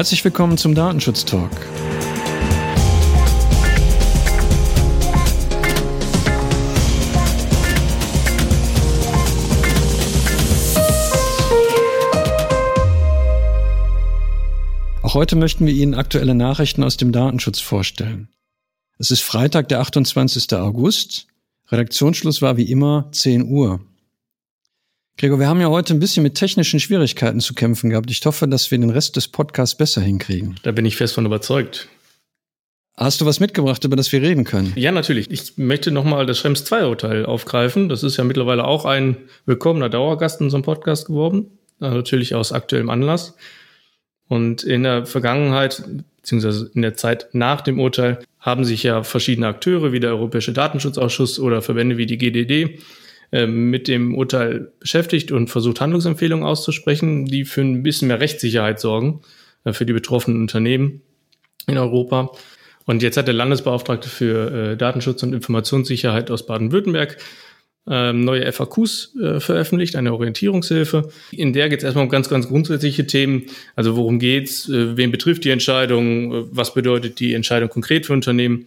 Herzlich willkommen zum Datenschutz Talk. Auch heute möchten wir Ihnen aktuelle Nachrichten aus dem Datenschutz vorstellen. Es ist Freitag, der 28. August. Redaktionsschluss war wie immer 10 Uhr. Gregor, wir haben ja heute ein bisschen mit technischen Schwierigkeiten zu kämpfen gehabt. Ich hoffe, dass wir den Rest des Podcasts besser hinkriegen. Da bin ich fest von überzeugt. Hast du was mitgebracht, über das wir reden können? Ja, natürlich. Ich möchte nochmal das Schrems 2 Urteil aufgreifen. Das ist ja mittlerweile auch ein willkommener Dauergast in unserem Podcast geworden. Natürlich aus aktuellem Anlass. Und in der Vergangenheit, beziehungsweise in der Zeit nach dem Urteil, haben sich ja verschiedene Akteure wie der Europäische Datenschutzausschuss oder Verbände wie die GDD äh, mit dem Urteil beschäftigt und versucht, Handlungsempfehlungen auszusprechen, die für ein bisschen mehr Rechtssicherheit sorgen äh, für die betroffenen Unternehmen in Europa. Und jetzt hat der Landesbeauftragte für äh, Datenschutz und Informationssicherheit aus Baden-Württemberg ähm, neue FAQs äh, veröffentlicht, eine Orientierungshilfe. In der geht es erstmal um ganz, ganz grundsätzliche Themen. Also worum geht's, äh, wen betrifft die Entscheidung, äh, was bedeutet die Entscheidung konkret für Unternehmen.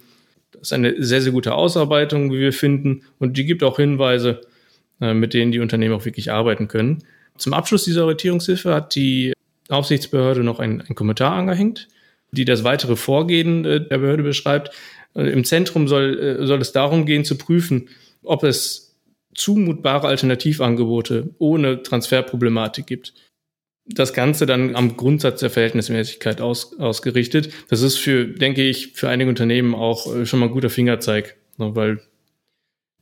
Das ist eine sehr, sehr gute Ausarbeitung, wie wir finden. Und die gibt auch Hinweise, mit denen die Unternehmen auch wirklich arbeiten können. Zum Abschluss dieser Orientierungshilfe hat die Aufsichtsbehörde noch einen, einen Kommentar angehängt, die das weitere Vorgehen äh, der Behörde beschreibt. Äh, Im Zentrum soll, soll es darum gehen, zu prüfen, ob es zumutbare Alternativangebote ohne Transferproblematik gibt. Das Ganze dann am Grundsatz der Verhältnismäßigkeit aus, ausgerichtet. Das ist für, denke ich, für einige Unternehmen auch äh, schon mal ein guter Fingerzeig, ne, weil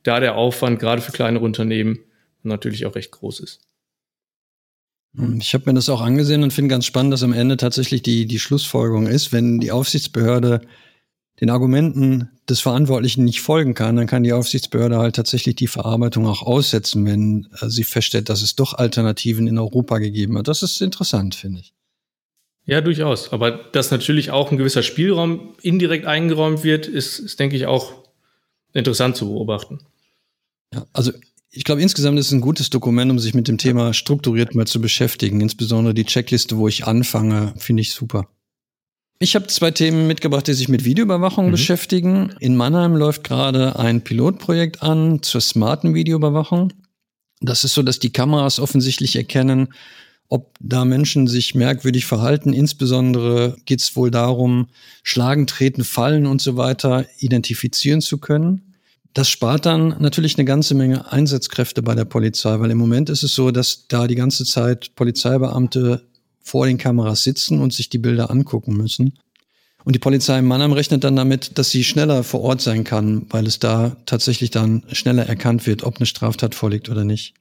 da der Aufwand gerade für kleinere Unternehmen natürlich auch recht groß ist. Ich habe mir das auch angesehen und finde ganz spannend, dass am Ende tatsächlich die, die Schlussfolgerung ist, wenn die Aufsichtsbehörde den Argumenten des Verantwortlichen nicht folgen kann, dann kann die Aufsichtsbehörde halt tatsächlich die Verarbeitung auch aussetzen, wenn äh, sie feststellt, dass es doch Alternativen in Europa gegeben hat. Das ist interessant, finde ich. Ja, durchaus. Aber dass natürlich auch ein gewisser Spielraum indirekt eingeräumt wird, ist, ist denke ich, auch interessant zu beobachten. Ja, also ich glaube, insgesamt ist es ein gutes Dokument, um sich mit dem Thema strukturiert mal zu beschäftigen. Insbesondere die Checkliste, wo ich anfange, finde ich super. Ich habe zwei Themen mitgebracht, die sich mit Videoüberwachung mhm. beschäftigen. In Mannheim läuft gerade ein Pilotprojekt an zur smarten Videoüberwachung. Das ist so, dass die Kameras offensichtlich erkennen, ob da Menschen sich merkwürdig verhalten. Insbesondere geht es wohl darum, Schlagen, Treten, Fallen und so weiter identifizieren zu können. Das spart dann natürlich eine ganze Menge Einsatzkräfte bei der Polizei, weil im Moment ist es so, dass da die ganze Zeit Polizeibeamte vor den Kameras sitzen und sich die Bilder angucken müssen. Und die Polizei in Mannheim rechnet dann damit, dass sie schneller vor Ort sein kann, weil es da tatsächlich dann schneller erkannt wird, ob eine Straftat vorliegt oder nicht.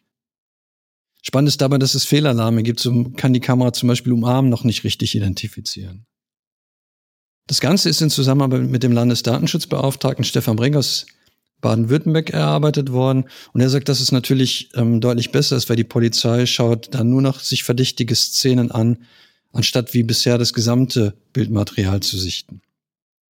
Spannend ist dabei, dass es Fehlalarme gibt, so kann die Kamera zum Beispiel umarmen noch nicht richtig identifizieren. Das Ganze ist in Zusammenarbeit mit dem Landesdatenschutzbeauftragten Stefan Bringers Baden-Württemberg erarbeitet worden. Und er sagt, dass es natürlich ähm, deutlich besser ist, weil die Polizei schaut dann nur noch sich verdächtige Szenen an, anstatt wie bisher das gesamte Bildmaterial zu sichten.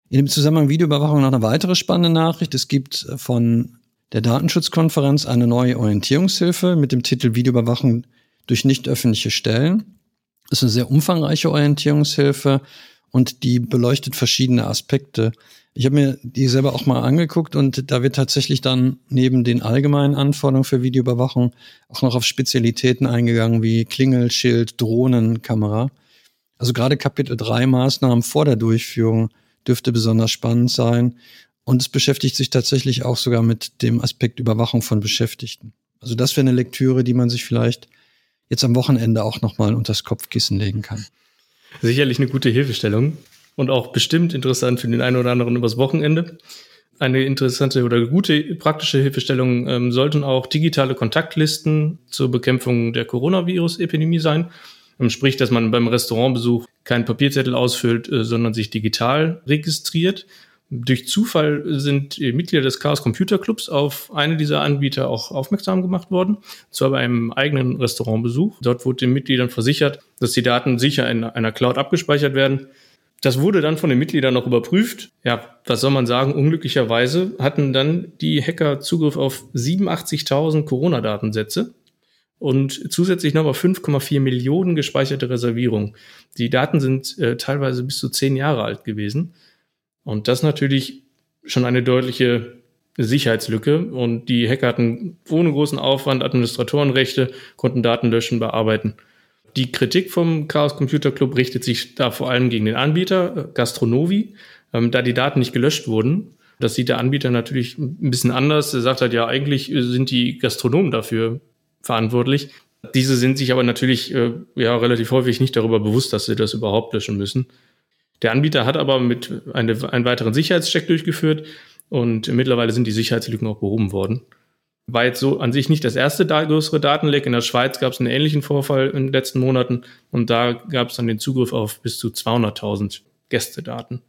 In dem Zusammenhang Videoüberwachung noch eine weitere spannende Nachricht. Es gibt äh, von der Datenschutzkonferenz eine neue Orientierungshilfe mit dem Titel Videoüberwachung durch nicht öffentliche Stellen. Das ist eine sehr umfangreiche Orientierungshilfe und die beleuchtet verschiedene Aspekte ich habe mir die selber auch mal angeguckt und da wird tatsächlich dann neben den allgemeinen Anforderungen für Videoüberwachung auch noch auf Spezialitäten eingegangen wie Klingelschild, Drohnenkamera. Also gerade Kapitel 3 Maßnahmen vor der Durchführung dürfte besonders spannend sein. Und es beschäftigt sich tatsächlich auch sogar mit dem Aspekt Überwachung von Beschäftigten. Also das wäre eine Lektüre, die man sich vielleicht jetzt am Wochenende auch nochmal unters Kopfkissen legen kann. Sicherlich eine gute Hilfestellung und auch bestimmt interessant für den einen oder anderen übers Wochenende. Eine interessante oder gute praktische Hilfestellung ähm, sollten auch digitale Kontaktlisten zur Bekämpfung der Coronavirus-Epidemie sein. Ähm, sprich, dass man beim Restaurantbesuch keinen Papierzettel ausfüllt, äh, sondern sich digital registriert. Durch Zufall sind Mitglieder des Chaos Computer Clubs auf eine dieser Anbieter auch aufmerksam gemacht worden, zwar bei einem eigenen Restaurantbesuch. Dort wurde den Mitgliedern versichert, dass die Daten sicher in einer Cloud abgespeichert werden das wurde dann von den Mitgliedern noch überprüft. Ja, was soll man sagen? Unglücklicherweise hatten dann die Hacker Zugriff auf 87.000 Corona-Datensätze. und zusätzlich nochmal 5,4 Millionen gespeicherte Reservierungen. Die Daten sind äh, teilweise bis zu zehn Jahre alt gewesen. Und das natürlich schon eine deutliche Sicherheitslücke. Und die Hacker hatten ohne großen Aufwand Administratorenrechte, konnten Daten löschen, bearbeiten. Die Kritik vom Chaos Computer Club richtet sich da vor allem gegen den Anbieter äh, Gastronovi, ähm, da die Daten nicht gelöscht wurden. Das sieht der Anbieter natürlich ein bisschen anders. Er sagt halt, ja, eigentlich sind die Gastronomen dafür verantwortlich. Diese sind sich aber natürlich äh, ja relativ häufig nicht darüber bewusst, dass sie das überhaupt löschen müssen. Der Anbieter hat aber mit eine, einen weiteren Sicherheitscheck durchgeführt und mittlerweile sind die Sicherheitslücken auch behoben worden. War jetzt so an sich nicht das erste da größere Datenleck. In der Schweiz gab es einen ähnlichen Vorfall in den letzten Monaten und da gab es dann den Zugriff auf bis zu 200.000 Gästedaten.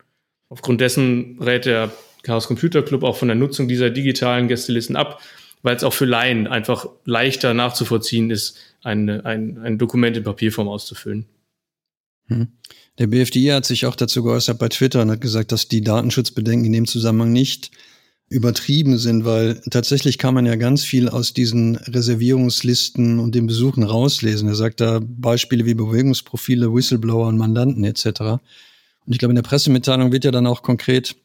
Aufgrund dessen rät der Chaos Computer Club auch von der Nutzung dieser digitalen Gästelisten ab, weil es auch für Laien einfach leichter nachzuvollziehen ist, ein, ein, ein Dokument in Papierform auszufüllen. Hm. Der BFDI hat sich auch dazu geäußert bei Twitter und hat gesagt, dass die Datenschutzbedenken in dem Zusammenhang nicht übertrieben sind, weil tatsächlich kann man ja ganz viel aus diesen Reservierungslisten und den Besuchen rauslesen. Er sagt da Beispiele wie Bewegungsprofile, Whistleblower und Mandanten etc. Und ich glaube, in der Pressemitteilung wird ja dann auch konkret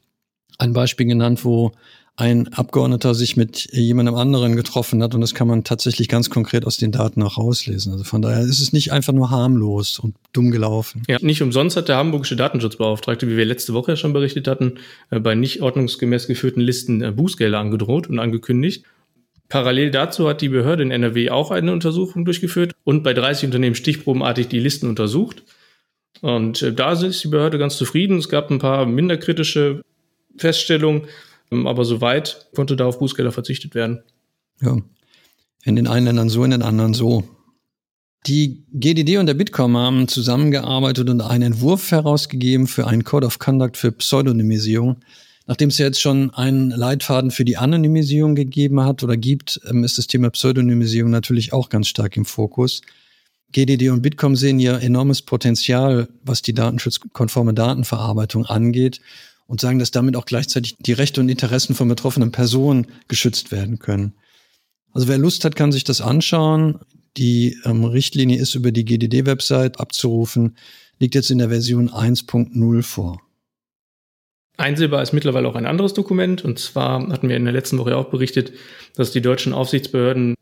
ein Beispiel genannt, wo ein Abgeordneter sich mit jemandem anderen getroffen hat und das kann man tatsächlich ganz konkret aus den Daten auch rauslesen. Also von daher ist es nicht einfach nur harmlos und dumm gelaufen. Ja, nicht umsonst hat der hamburgische Datenschutzbeauftragte, wie wir letzte Woche ja schon berichtet hatten, äh, bei nicht ordnungsgemäß geführten Listen äh, Bußgelder angedroht und angekündigt. Parallel dazu hat die Behörde in NRW auch eine Untersuchung durchgeführt und bei 30 Unternehmen stichprobenartig die Listen untersucht. Und äh, da ist die Behörde ganz zufrieden. Es gab ein paar minder kritische Feststellungen. Ähm, aber soweit konnte da auf Bußgelder verzichtet werden. Ja. In den einen Ländern so, in den anderen so. Die GDD und der Bitkom haben zusammengearbeitet und einen Entwurf herausgegeben für einen Code of Conduct für Pseudonymisierung. Nachdem es ja jetzt schon einen Leitfaden für die Anonymisierung gegeben hat oder gibt, ähm, ist das Thema Pseudonymisierung natürlich auch ganz stark im Fokus. GDD und Bitkom sehen ja enormes Potenzial, was die datenschutzkonforme Datenverarbeitung angeht und sagen, dass damit auch gleichzeitig die Rechte und Interessen von betroffenen Personen geschützt werden können. Also wer Lust hat, kann sich das anschauen. Die ähm, Richtlinie ist über die GDD-Website abzurufen, liegt jetzt in der Version 1.0 vor. Einsehbar ist mittlerweile auch ein anderes Dokument. Und zwar hatten wir in der letzten Woche auch berichtet, dass die deutschen Aufsichtsbehörden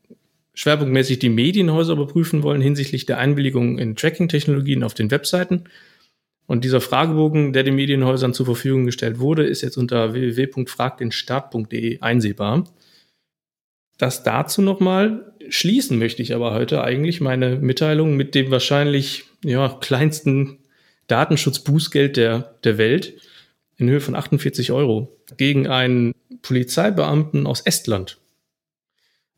schwerpunktmäßig die Medienhäuser überprüfen wollen hinsichtlich der Einwilligung in Tracking-Technologien auf den Webseiten. Und dieser Fragebogen, der den Medienhäusern zur Verfügung gestellt wurde, ist jetzt unter www.fragdenstaat.de einsehbar. Das dazu nochmal. Schließen möchte ich aber heute eigentlich meine Mitteilung mit dem wahrscheinlich ja, kleinsten Datenschutzbußgeld der, der Welt in Höhe von 48 Euro gegen einen Polizeibeamten aus Estland.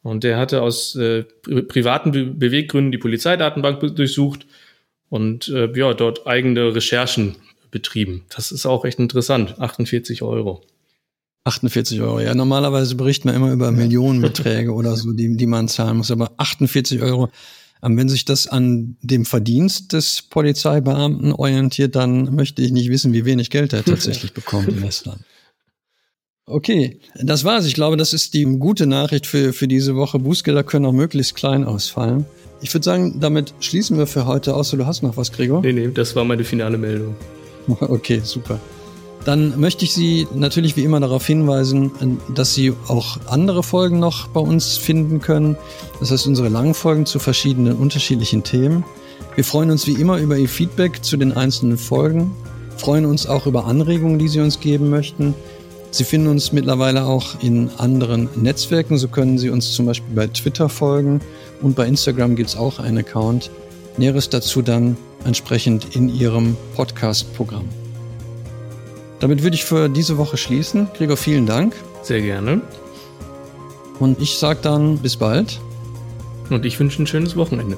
Und der hatte aus äh, privaten Be Beweggründen die Polizeidatenbank durchsucht und äh, ja, dort eigene Recherchen betrieben. Das ist auch echt interessant. 48 Euro. 48 Euro. Ja, normalerweise berichtet man immer über Millionenbeträge oder so, die, die man zahlen muss. Aber 48 Euro, ähm, wenn sich das an dem Verdienst des Polizeibeamten orientiert, dann möchte ich nicht wissen, wie wenig Geld er tatsächlich bekommt in Estland. Okay, das war's. Ich glaube, das ist die gute Nachricht für, für diese Woche. Bußgelder können auch möglichst klein ausfallen. Ich würde sagen, damit schließen wir für heute aus. Du hast noch was, Gregor? Nee, nee, das war meine finale Meldung. Okay, super. Dann möchte ich Sie natürlich wie immer darauf hinweisen, dass Sie auch andere Folgen noch bei uns finden können. Das heißt, unsere langen Folgen zu verschiedenen unterschiedlichen Themen. Wir freuen uns wie immer über Ihr Feedback zu den einzelnen Folgen, freuen uns auch über Anregungen, die Sie uns geben möchten. Sie finden uns mittlerweile auch in anderen Netzwerken. So können Sie uns zum Beispiel bei Twitter folgen und bei Instagram gibt es auch einen Account. Näheres dazu dann entsprechend in Ihrem Podcast-Programm. Damit würde ich für diese Woche schließen. Gregor, vielen Dank. Sehr gerne. Und ich sage dann bis bald. Und ich wünsche ein schönes Wochenende.